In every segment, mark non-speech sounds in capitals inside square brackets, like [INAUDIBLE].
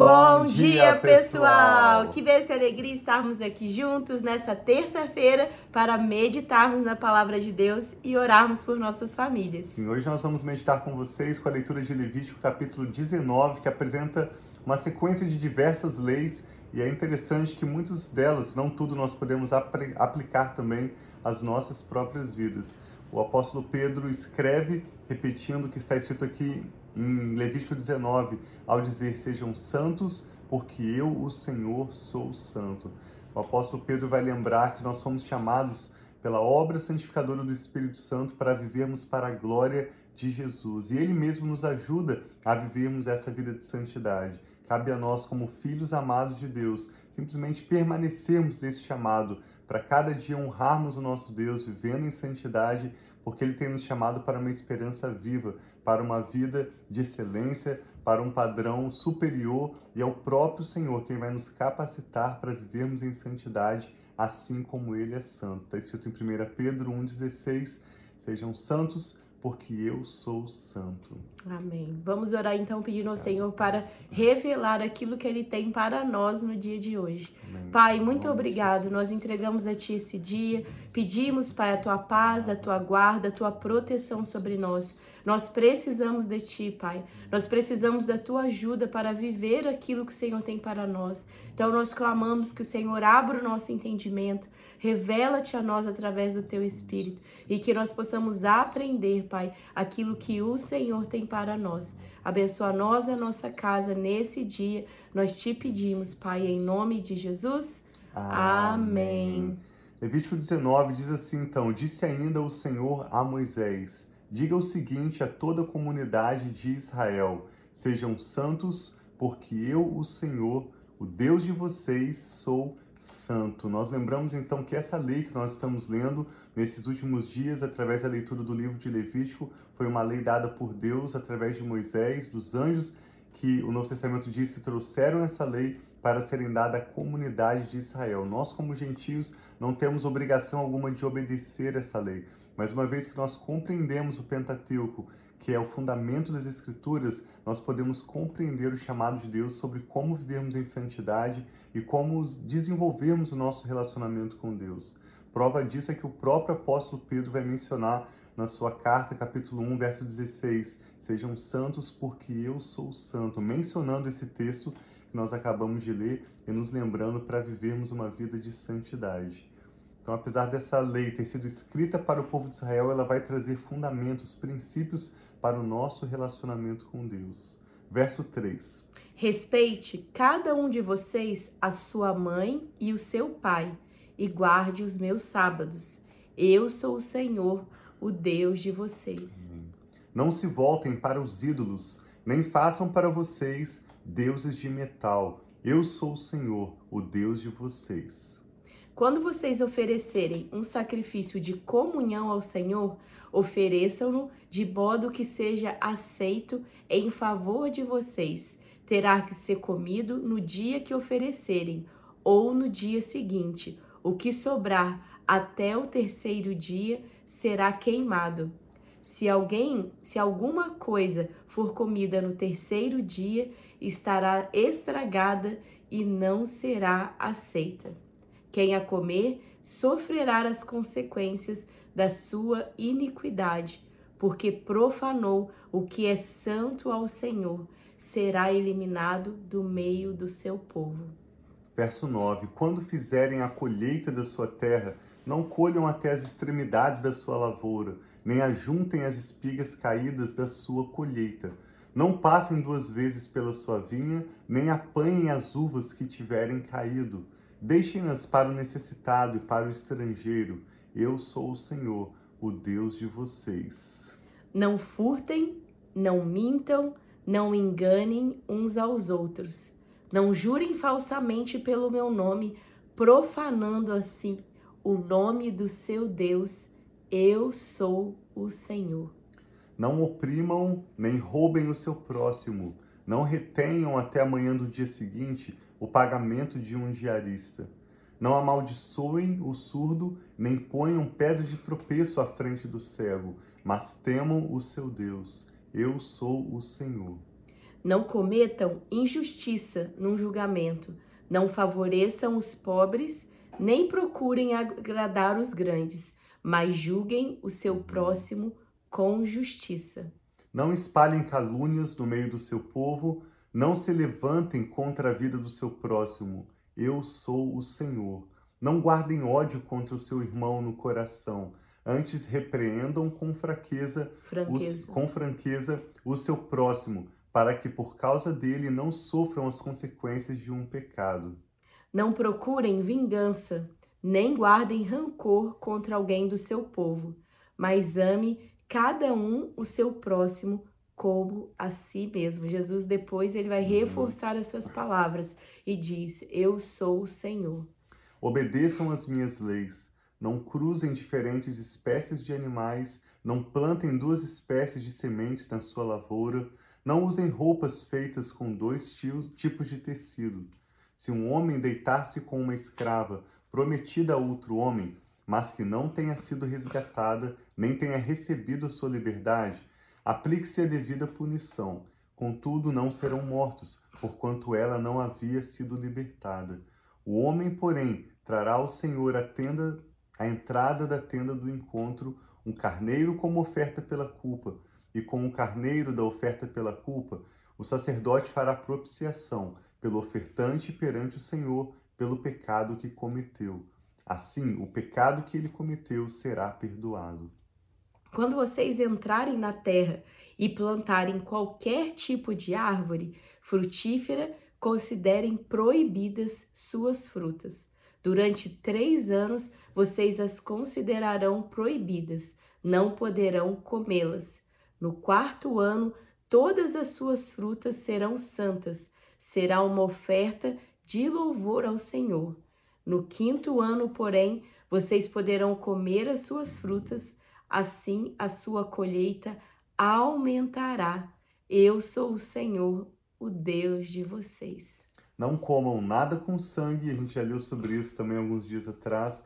Bom dia, pessoal! Que bênção e alegria estarmos aqui juntos nessa terça-feira para meditarmos na palavra de Deus e orarmos por nossas famílias. Sim, hoje nós vamos meditar com vocês com a leitura de Levítico, capítulo 19, que apresenta uma sequência de diversas leis e é interessante que muitas delas, não tudo, nós podemos aplicar também às nossas próprias vidas. O apóstolo Pedro escreve repetindo o que está escrito aqui em Levítico 19, ao dizer: Sejam santos, porque eu, o Senhor, sou santo. O apóstolo Pedro vai lembrar que nós fomos chamados pela obra santificadora do Espírito Santo para vivermos para a glória de Jesus. E ele mesmo nos ajuda a vivermos essa vida de santidade. Cabe a nós, como filhos amados de Deus, simplesmente permanecermos nesse chamado para cada dia honrarmos o nosso Deus, vivendo em santidade, porque Ele tem nos chamado para uma esperança viva, para uma vida de excelência, para um padrão superior, e é o próprio Senhor quem vai nos capacitar para vivermos em santidade, assim como Ele é santo. Está escrito em 1 Pedro 1,16: Sejam santos porque eu sou santo. Amém. Vamos orar então pedindo ao Senhor para revelar aquilo que Ele tem para nós no dia de hoje. Amém. Pai, muito obrigado. Nós entregamos a Ti esse dia. Pedimos, Pai, a Tua paz, a Tua guarda, a Tua proteção sobre nós. Nós precisamos de Ti, Pai. Nós precisamos da Tua ajuda para viver aquilo que o Senhor tem para nós. Então nós clamamos que o Senhor abra o nosso entendimento, revela-te a nós através do Teu Espírito e que nós possamos aprender, Pai, aquilo que o Senhor tem para nós. Abençoa nós a nossa casa nesse dia. Nós te pedimos, Pai, em nome de Jesus. Amém. Amém. Levítico 19 diz assim: então: Disse ainda o Senhor a Moisés Diga o seguinte a toda a comunidade de Israel: Sejam santos, porque eu, o Senhor, o Deus de vocês, sou santo. Nós lembramos então que essa lei que nós estamos lendo nesses últimos dias, através da leitura do livro de Levítico, foi uma lei dada por Deus através de Moisés, dos anjos que o Novo Testamento diz que trouxeram essa lei para serem dada à comunidade de Israel. Nós, como gentios, não temos obrigação alguma de obedecer essa lei, mas uma vez que nós compreendemos o Pentateuco, que é o fundamento das Escrituras, nós podemos compreender o chamado de Deus sobre como vivermos em santidade e como desenvolvermos o nosso relacionamento com Deus. Prova disso é que o próprio apóstolo Pedro vai mencionar na sua carta, capítulo 1, verso 16: Sejam santos porque eu sou santo, mencionando esse texto que nós acabamos de ler e nos lembrando para vivermos uma vida de santidade. Então, apesar dessa lei ter sido escrita para o povo de Israel, ela vai trazer fundamentos, princípios para o nosso relacionamento com Deus. Verso 3. Respeite cada um de vocês a sua mãe e o seu pai, e guarde os meus sábados. Eu sou o Senhor, o Deus de vocês. Não se voltem para os ídolos, nem façam para vocês deuses de metal. Eu sou o Senhor, o Deus de vocês. Quando vocês oferecerem um sacrifício de comunhão ao Senhor, ofereçam-no de modo que seja aceito em favor de vocês. Terá que ser comido no dia que oferecerem ou no dia seguinte. O que sobrar até o terceiro dia será queimado. Se alguém, se alguma coisa for comida no terceiro dia, estará estragada e não será aceita. Quem a comer sofrerá as consequências da sua iniquidade, porque profanou o que é santo ao Senhor, será eliminado do meio do seu povo. Verso 9: Quando fizerem a colheita da sua terra, não colham até as extremidades da sua lavoura, nem ajuntem as espigas caídas da sua colheita. Não passem duas vezes pela sua vinha, nem apanhem as uvas que tiverem caído Deixem-nas para o necessitado e para o estrangeiro. Eu sou o Senhor, o Deus de vocês. Não furtem, não mintam, não enganem uns aos outros. Não jurem falsamente pelo meu nome, profanando assim o nome do seu Deus. Eu sou o Senhor. Não oprimam nem roubem o seu próximo. Não retenham até amanhã do dia seguinte o pagamento de um diarista. Não amaldiçoem o surdo, nem ponham pedra de tropeço à frente do cego, mas temam o seu Deus. Eu sou o Senhor. Não cometam injustiça num julgamento. Não favoreçam os pobres, nem procurem agradar os grandes, mas julguem o seu próximo com justiça. Não espalhem calúnias no meio do seu povo, não se levantem contra a vida do seu próximo. Eu sou o Senhor. Não guardem ódio contra o seu irmão no coração, antes repreendam com fraqueza, franqueza. Os, com franqueza o seu próximo, para que por causa dele não sofram as consequências de um pecado. Não procurem vingança, nem guardem rancor contra alguém do seu povo, mas ame cada um o seu próximo como a si mesmo. Jesus depois ele vai uhum. reforçar essas palavras e diz: Eu sou o Senhor. Obedeçam as minhas leis. Não cruzem diferentes espécies de animais, não plantem duas espécies de sementes na sua lavoura, não usem roupas feitas com dois tipos de tecido. Se um homem deitar-se com uma escrava prometida a outro homem, mas que não tenha sido resgatada, nem tenha recebido a sua liberdade, aplique-se a devida punição. Contudo, não serão mortos, porquanto ela não havia sido libertada. O homem, porém, trará ao Senhor a tenda, a entrada da tenda do encontro, um carneiro como oferta pela culpa, e com o carneiro da oferta pela culpa, o sacerdote fará propiciação pelo ofertante perante o Senhor pelo pecado que cometeu Assim, o pecado que ele cometeu será perdoado. Quando vocês entrarem na terra e plantarem qualquer tipo de árvore frutífera, considerem proibidas suas frutas. Durante três anos vocês as considerarão proibidas, não poderão comê-las. No quarto ano, todas as suas frutas serão santas, será uma oferta de louvor ao Senhor. No quinto ano, porém, vocês poderão comer as suas frutas, assim a sua colheita aumentará. Eu sou o Senhor, o Deus de vocês. Não comam nada com sangue, a gente já leu sobre isso também alguns dias atrás.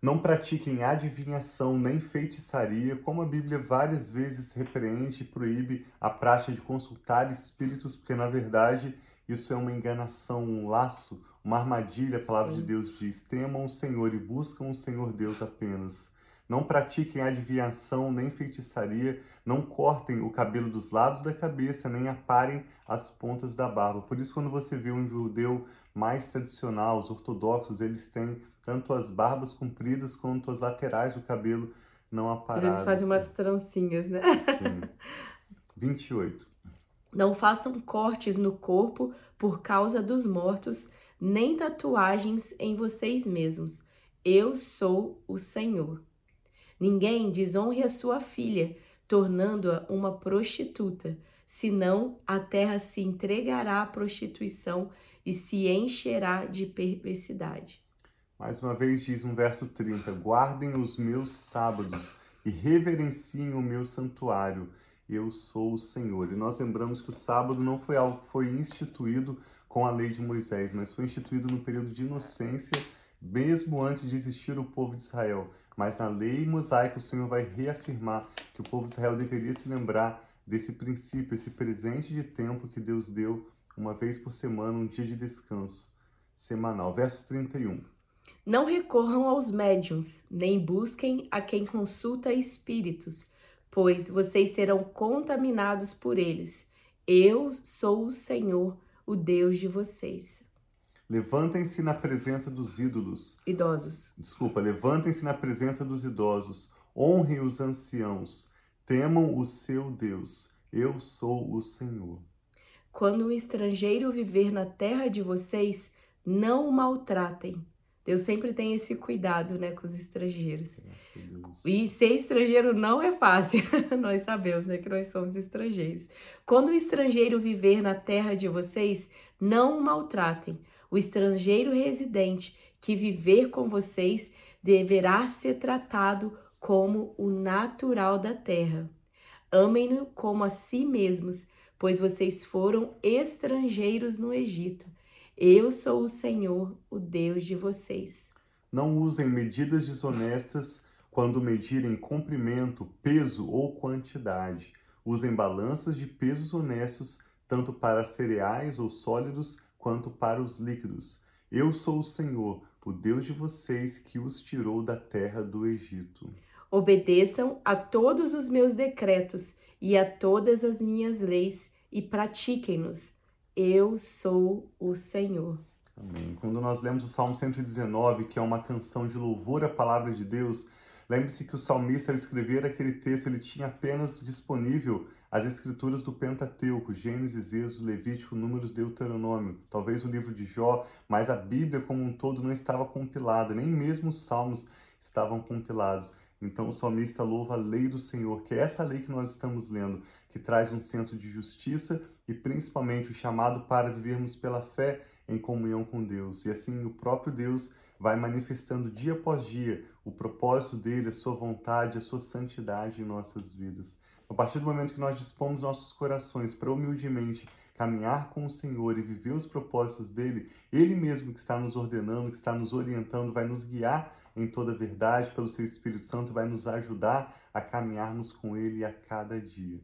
Não pratiquem adivinhação nem feitiçaria, como a Bíblia várias vezes repreende e proíbe a prática de consultar espíritos, porque na verdade isso é uma enganação, um laço, uma armadilha, a palavra Sim. de Deus diz: temam o Senhor e buscam o Senhor Deus apenas. Não pratiquem adivinhação nem feitiçaria, não cortem o cabelo dos lados da cabeça, nem aparem as pontas da barba. Por isso, quando você vê um judeu mais tradicional, os ortodoxos, eles têm tanto as barbas compridas quanto as laterais do cabelo não aparadas. Eles fazem umas trancinhas, né? Sim. 28. Não façam cortes no corpo por causa dos mortos, nem tatuagens em vocês mesmos. Eu sou o Senhor. Ninguém desonre a sua filha, tornando-a uma prostituta, senão a terra se entregará à prostituição e se encherá de perversidade. Mais uma vez diz no verso 30: Guardem os meus sábados e reverenciem o meu santuário. Eu sou o Senhor. E nós lembramos que o sábado não foi algo que foi instituído com a lei de Moisés, mas foi instituído no período de inocência, mesmo antes de existir o povo de Israel. Mas na lei mosaica o Senhor vai reafirmar que o povo de Israel deveria se lembrar desse princípio, esse presente de tempo que Deus deu uma vez por semana, um dia de descanso semanal. Verso 31. Não recorram aos médiums, nem busquem a quem consulta espíritos, pois vocês serão contaminados por eles. Eu sou o Senhor, o Deus de vocês. Levantem-se na presença dos ídolos. Idosos. Desculpa, levantem-se na presença dos idosos. Honrem os anciãos. Temam o seu Deus. Eu sou o Senhor. Quando o estrangeiro viver na terra de vocês, não o maltratem. Deus sempre tem esse cuidado, né, com os estrangeiros. E ser estrangeiro não é fácil. [LAUGHS] nós sabemos, né, que nós somos estrangeiros. Quando o estrangeiro viver na terra de vocês, não o maltratem. O estrangeiro residente que viver com vocês deverá ser tratado como o natural da terra. Amem-no como a si mesmos, pois vocês foram estrangeiros no Egito. Eu sou o Senhor, o Deus de vocês. Não usem medidas desonestas quando medirem comprimento, peso ou quantidade. Usem balanças de pesos honestos, tanto para cereais ou sólidos, quanto para os líquidos. Eu sou o Senhor, o Deus de vocês, que os tirou da terra do Egito. Obedeçam a todos os meus decretos e a todas as minhas leis e pratiquem-nos. Eu sou o Senhor. Amém. Quando nós lemos o Salmo 119, que é uma canção de louvor à palavra de Deus, lembre-se que o salmista, ao escrever aquele texto, ele tinha apenas disponível as escrituras do Pentateuco, Gênesis, Êxodo, Levítico, Números, Deuteronômio, talvez o livro de Jó, mas a Bíblia como um todo não estava compilada, nem mesmo os salmos estavam compilados. Então o salmista louva a lei do Senhor, que é essa lei que nós estamos lendo, que traz um senso de justiça e principalmente o chamado para vivermos pela fé em comunhão com Deus. E assim o próprio Deus vai manifestando dia após dia o propósito dele, a sua vontade, a sua santidade em nossas vidas. A partir do momento que nós dispomos nossos corações para humildemente caminhar com o Senhor e viver os propósitos dele, ele mesmo que está nos ordenando, que está nos orientando, vai nos guiar em toda a verdade pelo seu Espírito Santo, vai nos ajudar a caminharmos com ele a cada dia.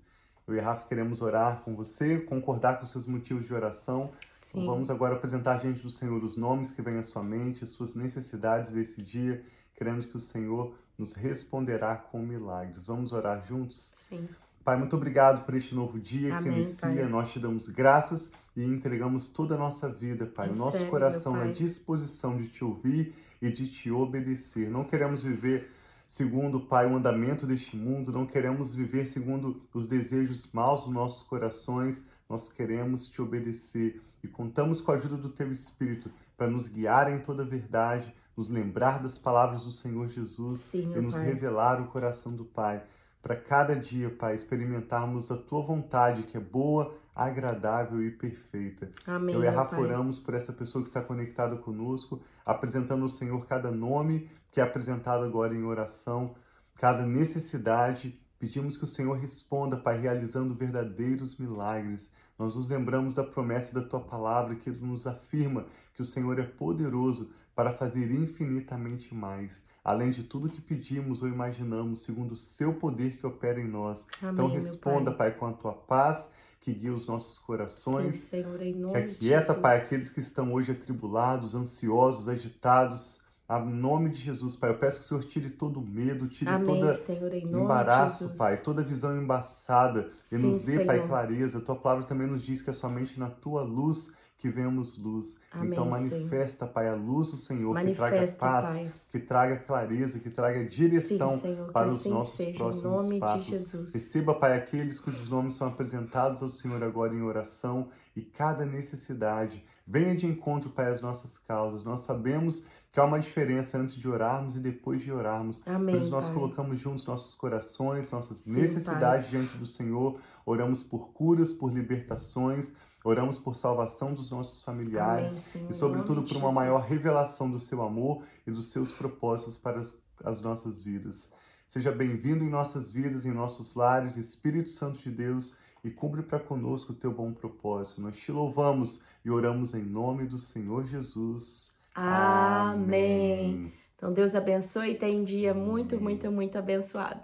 Eu e Rafa queremos orar com você, concordar com seus motivos de oração, Sim. Vamos agora apresentar diante do Senhor os nomes que vêm à sua mente, as suas necessidades desse dia, crendo que o Senhor nos responderá com milagres. Vamos orar juntos? Sim. Pai, muito obrigado por este novo dia que Amém, se inicia. Pai. Nós te damos graças e entregamos toda a nossa vida, Pai, o nosso Recebe, coração na disposição de te ouvir e de te obedecer. Não queremos viver segundo, Pai, o andamento deste mundo, não queremos viver segundo os desejos maus dos nossos corações, nós queremos te obedecer e contamos com a ajuda do teu Espírito para nos guiar em toda a verdade, nos lembrar das palavras do Senhor Jesus Sim, e nos Pai. revelar o coração do Pai. Para cada dia, Pai, experimentarmos a tua vontade, que é boa, agradável e perfeita. Amém. Eu e a Rafa oramos por essa pessoa que está conectada conosco, apresentando ao Senhor cada nome que é apresentado agora em oração, cada necessidade. Pedimos que o Senhor responda, Pai, realizando verdadeiros milagres. Nós nos lembramos da promessa da tua palavra que nos afirma que o Senhor é poderoso para fazer infinitamente mais, além de tudo que pedimos ou imaginamos, segundo o seu poder que opera em nós. Amém, então responda, Pai. Pai, com a tua paz que guia os nossos Sim, corações, Senhor, em que nome de aquieta. Pai, aqueles que estão hoje atribulados, ansiosos, agitados. Em nome de Jesus, Pai, eu peço que o Senhor tire todo o medo, tire Amém, toda Senhor, embaraço, de. Pai, toda visão embaçada e Sim, nos dê, Pai, Senhor. clareza. A tua palavra também nos diz que é somente na tua luz que vemos luz. Amém, então Senhor. manifesta, Pai, a luz do Senhor que traga Manifesta, paz, Pai. que traga clareza, que traga direção Sim, Senhor, para os assim nossos seja, próximos nome de passos. Jesus. Receba, Pai, aqueles cujos nomes são apresentados ao Senhor agora em oração e cada necessidade. Venha de encontro, Pai, às nossas causas. Nós sabemos que há uma diferença antes de orarmos e depois de orarmos. Amém, Por isso nós Pai. colocamos juntos nossos corações, nossas Sim, necessidades diante do Senhor. Oramos por curas, por libertações. Oramos por salvação dos nossos familiares Amém, Senhor, e, sobretudo, por uma maior revelação do seu amor e dos seus propósitos para as, as nossas vidas. Seja bem-vindo em nossas vidas, em nossos lares, Espírito Santo de Deus, e cumpre para conosco o teu bom propósito. Nós te louvamos e oramos em nome do Senhor Jesus. Amém. Então, Deus abençoe e tenha um dia muito, muito, muito abençoado.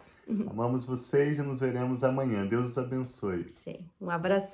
Amamos vocês e nos veremos amanhã. Deus os abençoe. Sim. Um abração.